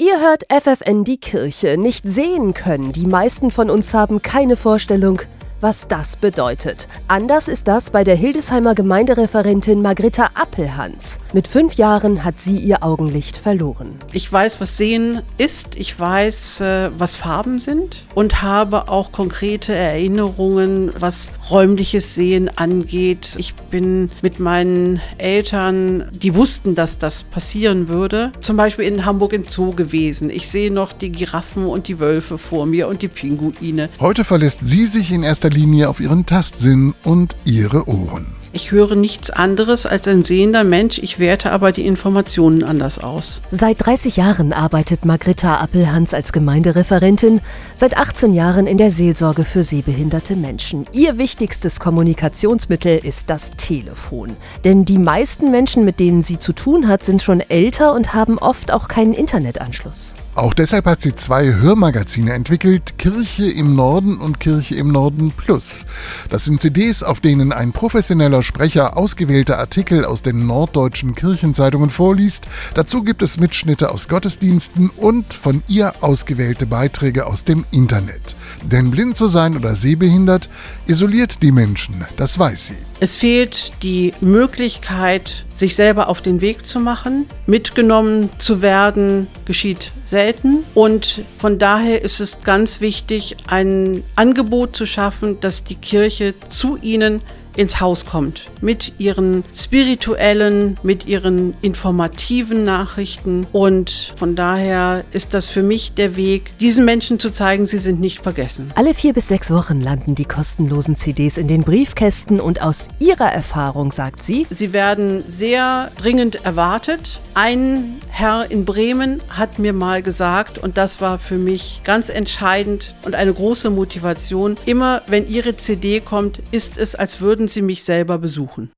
Ihr hört FFN die Kirche. Nicht sehen können. Die meisten von uns haben keine Vorstellung, was das bedeutet. Anders ist das bei der Hildesheimer Gemeindereferentin Margritta Appelhans. Mit fünf Jahren hat sie ihr Augenlicht verloren. Ich weiß, was Sehen ist, ich weiß, äh, was Farben sind und habe auch konkrete Erinnerungen, was räumliches Sehen angeht. Ich bin mit meinen Eltern, die wussten, dass das passieren würde, zum Beispiel in Hamburg im Zoo gewesen. Ich sehe noch die Giraffen und die Wölfe vor mir und die Pinguine. Heute verlässt sie sich in erster Linie auf ihren Tastsinn und ihre Ohren. Ich höre nichts anderes als ein sehender Mensch, ich werte aber die Informationen anders aus. Seit 30 Jahren arbeitet Margritta Appelhans als Gemeindereferentin, seit 18 Jahren in der Seelsorge für sehbehinderte Menschen. Ihr wichtigstes Kommunikationsmittel ist das Telefon. Denn die meisten Menschen, mit denen sie zu tun hat, sind schon älter und haben oft auch keinen Internetanschluss. Auch deshalb hat sie zwei Hörmagazine entwickelt, Kirche im Norden und Kirche im Norden Plus. Das sind CDs, auf denen ein professioneller Sprecher ausgewählte Artikel aus den norddeutschen Kirchenzeitungen vorliest. Dazu gibt es Mitschnitte aus Gottesdiensten und von ihr ausgewählte Beiträge aus dem Internet. Denn blind zu sein oder sehbehindert isoliert die Menschen, das weiß sie. Es fehlt die Möglichkeit, sich selber auf den Weg zu machen. Mitgenommen zu werden geschieht selten. Und von daher ist es ganz wichtig, ein Angebot zu schaffen, dass die Kirche zu ihnen ins Haus kommt. Mit ihren spirituellen, mit ihren informativen Nachrichten. Und von daher ist das für mich der Weg, diesen Menschen zu zeigen, sie sind nicht vergessen. Alle vier bis sechs Wochen landen die kostenlosen CDs in den Briefkästen und aus ihrer Erfahrung sagt sie, sie werden sehr dringend erwartet. Ein Herr in Bremen hat mir mal gesagt, und das war für mich ganz entscheidend und eine große Motivation, immer wenn Ihre CD kommt, ist es, als würden Sie mich selber besuchen.